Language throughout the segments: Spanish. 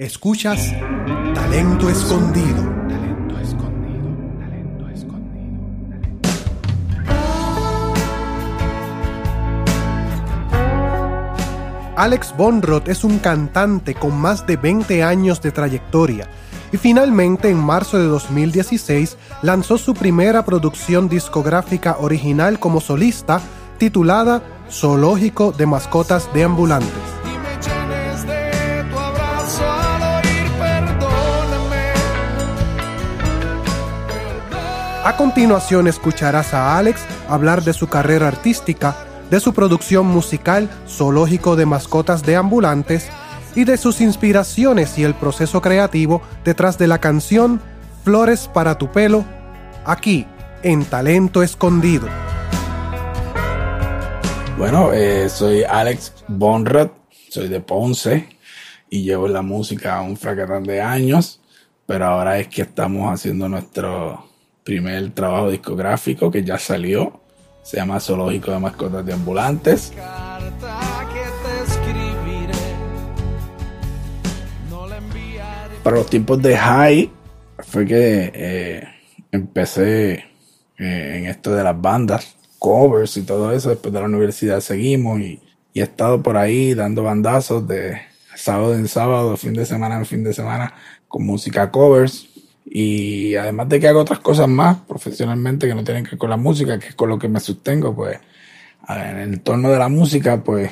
Escuchas Talento Escondido. Talento Escondido. Talento Escondido. Alex Bonroth es un cantante con más de 20 años de trayectoria y finalmente en marzo de 2016 lanzó su primera producción discográfica original como solista titulada Zoológico de Mascotas de Ambulantes. A continuación escucharás a Alex hablar de su carrera artística, de su producción musical Zoológico de Mascotas de Ambulantes y de sus inspiraciones y el proceso creativo detrás de la canción Flores para tu pelo, aquí en Talento Escondido. Bueno, eh, soy Alex Bonrad, soy de Ponce y llevo la música un fracatán de años, pero ahora es que estamos haciendo nuestro primer trabajo discográfico que ya salió. Se llama Zoológico de Mascotas de Ambulantes. Para los tiempos de high fue que eh, empecé eh, en esto de las bandas, covers y todo eso. Después de la universidad seguimos y, y he estado por ahí dando bandazos de sábado en sábado, fin de semana en fin de semana, con música covers y además de que hago otras cosas más profesionalmente que no tienen que ver con la música, que es con lo que me sostengo, pues en el entorno de la música, pues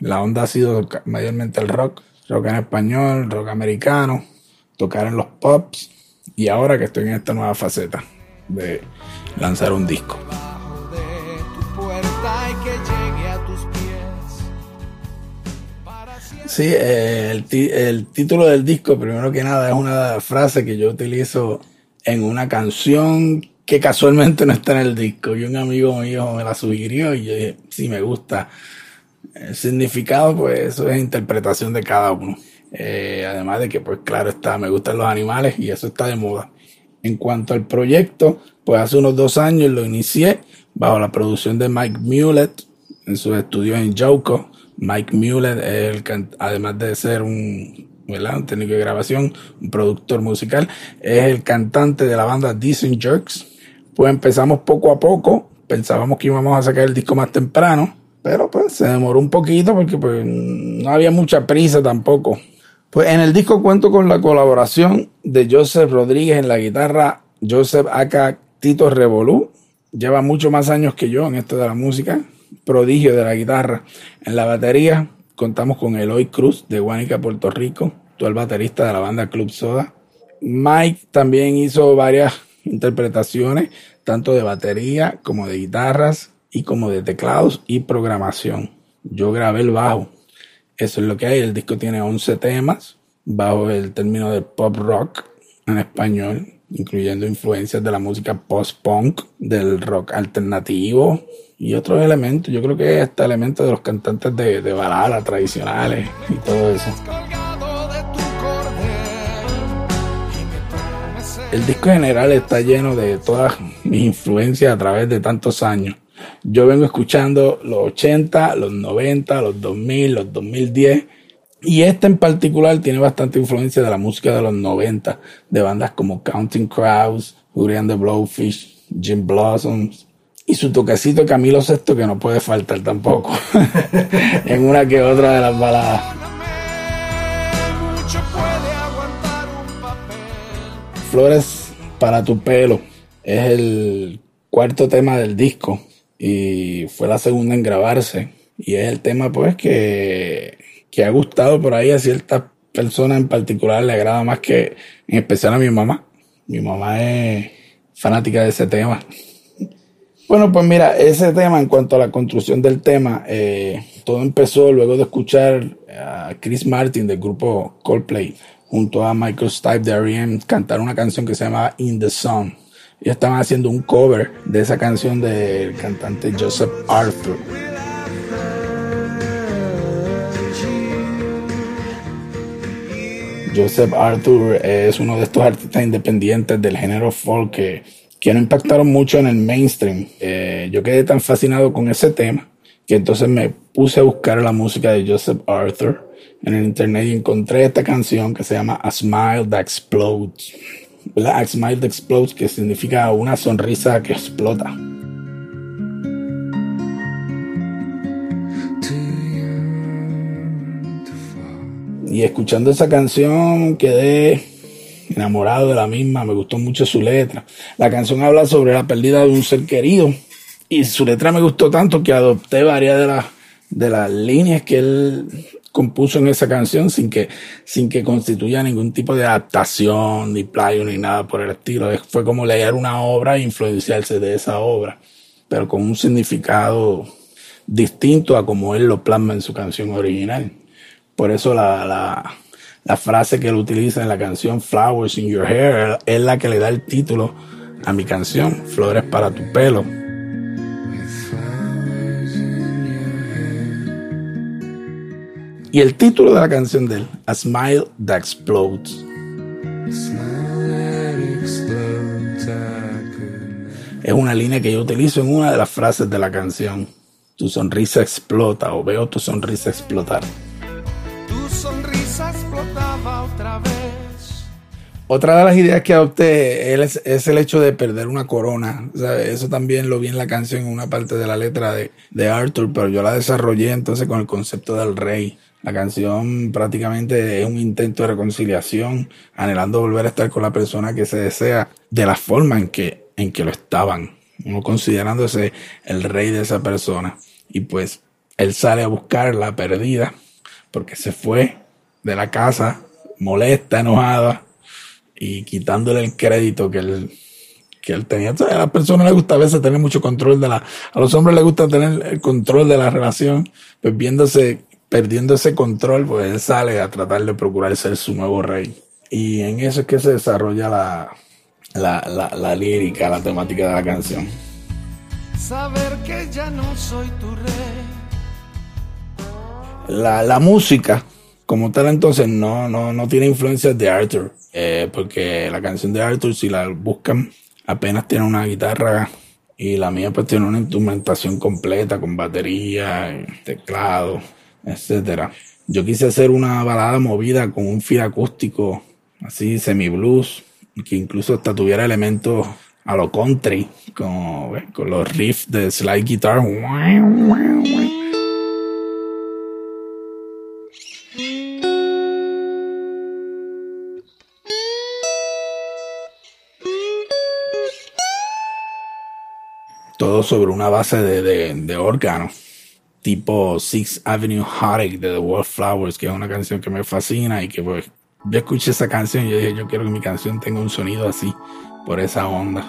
la onda ha sido mayormente el rock, rock en español, rock americano, tocar en los pubs y ahora que estoy en esta nueva faceta de lanzar un disco. Sí, eh, el, el, título del disco, primero que nada, es una frase que yo utilizo en una canción que casualmente no está en el disco. Y un amigo mío me la sugirió y yo dije, sí, me gusta. El significado, pues eso es interpretación de cada uno. Eh, además de que, pues claro está, me gustan los animales y eso está de moda. En cuanto al proyecto, pues hace unos dos años lo inicié bajo la producción de Mike Mulet en sus estudios en Joko Mike Mueller, además de ser un, técnico de grabación, un productor musical, es el cantante de la banda Decent Jerks. Pues empezamos poco a poco, pensábamos que íbamos a sacar el disco más temprano, pero pues se demoró un poquito porque pues no había mucha prisa tampoco. Pues en el disco cuento con la colaboración de Joseph Rodríguez en la guitarra, Joseph Aka Tito Revolú, lleva mucho más años que yo en esto de la música, prodigio de la guitarra. En la batería contamos con Eloy Cruz de Guanica, Puerto Rico, actual baterista de la banda Club Soda. Mike también hizo varias interpretaciones, tanto de batería como de guitarras y como de teclados y programación. Yo grabé el bajo. Eso es lo que hay. El disco tiene 11 temas bajo el término de pop rock en español, incluyendo influencias de la música post-punk, del rock alternativo, y otros elementos. Yo creo que este elemento de los cantantes de, de balada tradicionales y todo eso. El disco general está lleno de todas mis influencias a través de tantos años. Yo vengo escuchando los 80, los 90, los 2000, los 2010. Y este en particular tiene bastante influencia de la música de los 90, de bandas como Counting Crows, Julian the Blowfish, Jim Blossoms, y su toquecito Camilo Sexto que no puede faltar tampoco en una que otra de las baladas. Flores para tu pelo es el cuarto tema del disco y fue la segunda en grabarse y es el tema pues que, que ha gustado por ahí a ciertas personas en particular le agrada más que en especial a mi mamá. Mi mamá es fanática de ese tema. Bueno, pues mira, ese tema, en cuanto a la construcción del tema, eh, todo empezó luego de escuchar a Chris Martin del grupo Coldplay junto a Michael Stipe de R.E.M. cantar una canción que se llama In the Sun. Ellos estaban haciendo un cover de esa canción del cantante Joseph Arthur. Joseph Arthur es uno de estos artistas independientes del género folk que que no impactaron mucho en el mainstream. Eh, yo quedé tan fascinado con ese tema que entonces me puse a buscar la música de Joseph Arthur en el internet y encontré esta canción que se llama A Smile That Explodes. A Smile That Explodes, que significa una sonrisa que explota. Y escuchando esa canción quedé enamorado de la misma, me gustó mucho su letra. La canción habla sobre la pérdida de un ser querido y su letra me gustó tanto que adopté varias de las de las líneas que él compuso en esa canción sin que, sin que constituya ningún tipo de adaptación, ni plagio, ni nada por el estilo. Fue como leer una obra e influenciarse de esa obra, pero con un significado distinto a como él lo plasma en su canción original. Por eso la, la, la frase que él utiliza en la canción Flowers in Your Hair es la que le da el título a mi canción, Flores para tu pelo. Y el título de la canción de él, A Smile That Explodes. Es una línea que yo utilizo en una de las frases de la canción. Tu sonrisa explota o veo tu sonrisa explotar. Otra de las ideas que adopté es, es el hecho de perder una corona. Eso también lo vi en la canción, en una parte de la letra de, de Arthur, pero yo la desarrollé entonces con el concepto del rey. La canción prácticamente es un intento de reconciliación, anhelando volver a estar con la persona que se desea de la forma en que, en que lo estaban, uno considerándose el rey de esa persona. Y pues él sale a buscar la perdida porque se fue de la casa molesta, enojada y quitándole el crédito que él, que él tenía. a las personas les gusta a veces tener mucho control de la, a los hombres les gusta tener el control de la relación, pues viéndose perdiendo ese control, pues él sale a tratar de procurar ser su nuevo rey. Y en eso es que se desarrolla la, la, la, lírica, la temática de la canción. Saber que ya no soy tu rey. La, la música, como tal, entonces no, no, no tiene influencias de Arthur. Eh, porque la canción de Arthur, si la buscan, apenas tiene una guitarra y la mía pues tiene una instrumentación completa con batería, teclado etcétera. Yo quise hacer una balada movida con un feel acústico, así semi blues, que incluso hasta tuviera elementos a lo country, con, con los riffs de slide guitar. Todo sobre una base de, de, de órgano tipo Sixth Avenue Heartache de The Wallflowers, que es una canción que me fascina y que pues, yo escuché esa canción y yo dije, yo quiero que mi canción tenga un sonido así, por esa onda.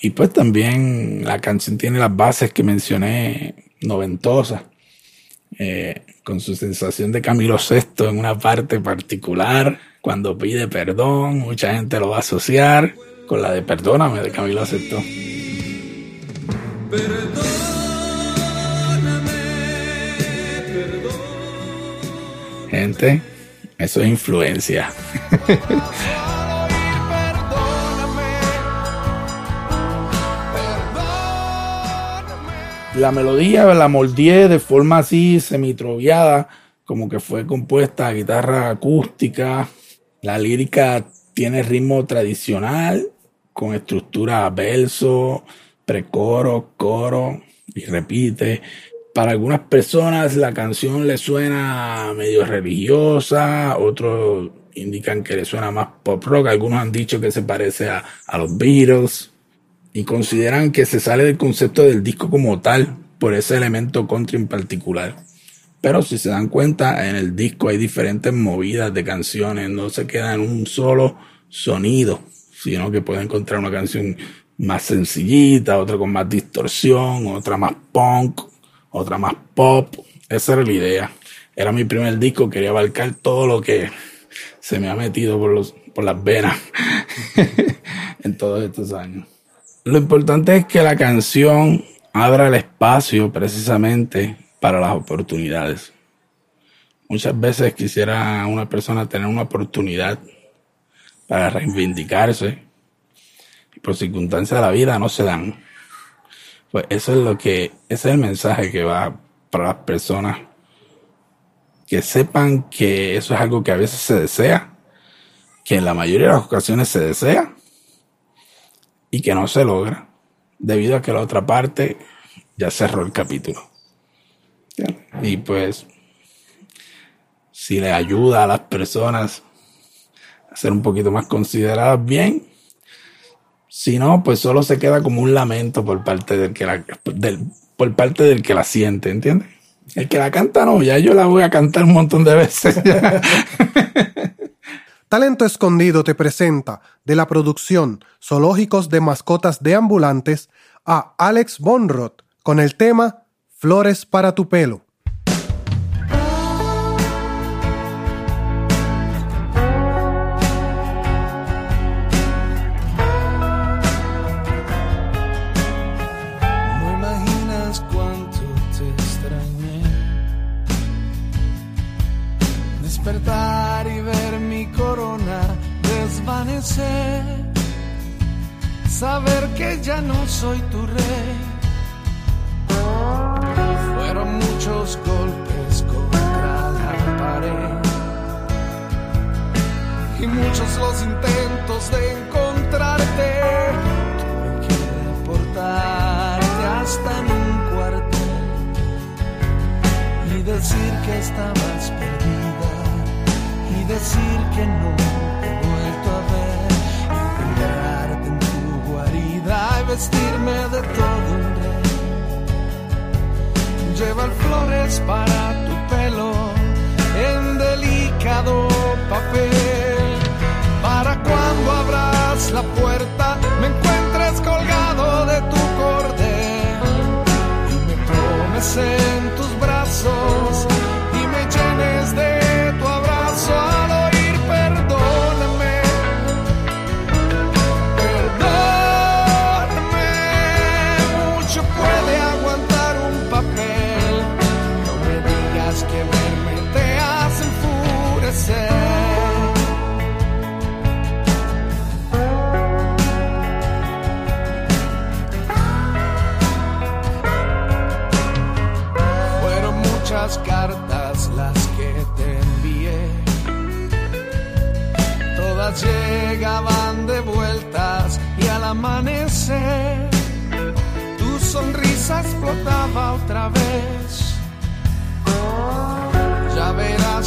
Y pues también la canción tiene las bases que mencioné noventosas, eh, con su sensación de Camilo VI en una parte particular cuando pide perdón, mucha gente lo va a asociar con la de Perdóname de Camilo aceptó. Gente, eso es influencia. la melodía la moldeé de forma así semitroviada, como que fue compuesta a guitarra acústica, la lírica tiene ritmo tradicional, con estructura verso, precoro, coro y repite. Para algunas personas la canción le suena medio religiosa, otros indican que le suena más pop rock, algunos han dicho que se parece a, a los Beatles y consideran que se sale del concepto del disco como tal por ese elemento country en particular. Pero si se dan cuenta, en el disco hay diferentes movidas de canciones, no se queda en un solo sonido, sino que puede encontrar una canción más sencillita, otra con más distorsión, otra más punk, otra más pop. Esa era la idea. Era mi primer disco, quería abarcar todo lo que se me ha metido por, los, por las venas en todos estos años. Lo importante es que la canción abra el espacio precisamente para las oportunidades. Muchas veces quisiera una persona tener una oportunidad para reivindicarse. Y por circunstancias de la vida no se dan. Pues eso es lo que, ese es el mensaje que va para las personas que sepan que eso es algo que a veces se desea, que en la mayoría de las ocasiones se desea y que no se logra debido a que la otra parte ya cerró el capítulo. Y pues, si le ayuda a las personas a ser un poquito más consideradas, bien. Si no, pues solo se queda como un lamento por parte del que la, por parte del que la siente, ¿entiendes? El que la canta no, ya yo la voy a cantar un montón de veces. Talento Escondido te presenta de la producción Zoológicos de Mascotas de Ambulantes a Alex Bonroth con el tema Flores para tu pelo. Y muchos los intentos de encontrarte. Tuve que reportarte hasta en un cuartel y decir que estabas perdida y decir que no vestirme de todo un rey. Llevar flores para tu pelo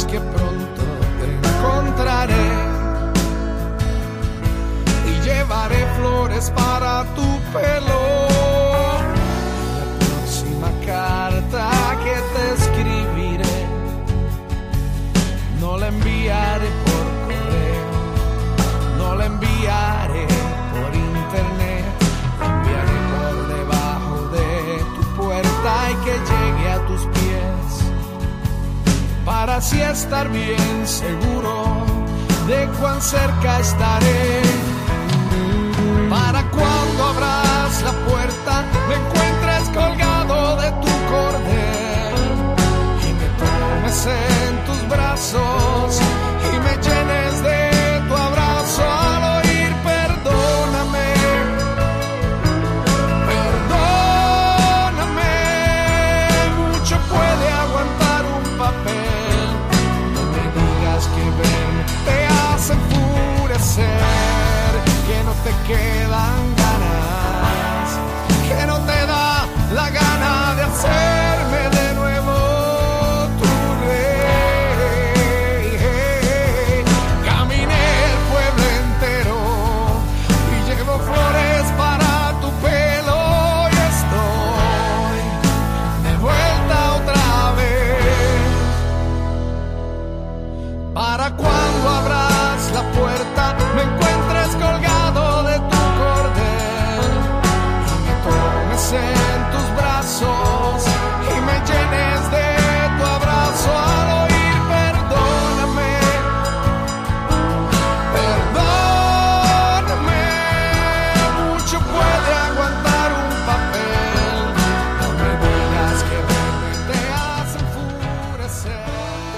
que para así estar bien seguro de cuán cerca estaré. Para cuando abras la puerta, me encuentres colgado de tu cordel y me tomes en tus brazos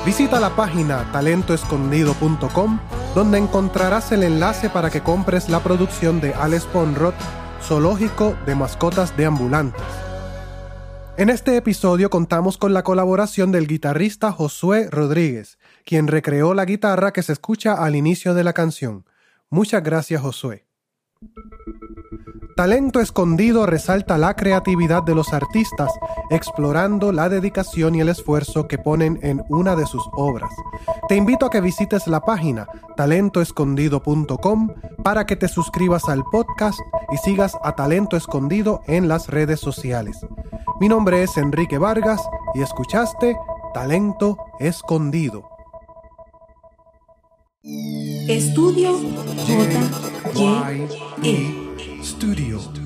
Visita la página talentoescondido.com donde encontrarás el enlace para que compres la producción de Alex Ponrod, Zoológico de Mascotas de Ambulantes. En este episodio contamos con la colaboración del guitarrista Josué Rodríguez, quien recreó la guitarra que se escucha al inicio de la canción. Muchas gracias Josué. Talento Escondido resalta la creatividad de los artistas, explorando la dedicación y el esfuerzo que ponen en una de sus obras. Te invito a que visites la página talentoescondido.com para que te suscribas al podcast y sigas a Talento Escondido en las redes sociales. Mi nombre es Enrique Vargas y escuchaste Talento Escondido. Estudio J. J. E. Studio.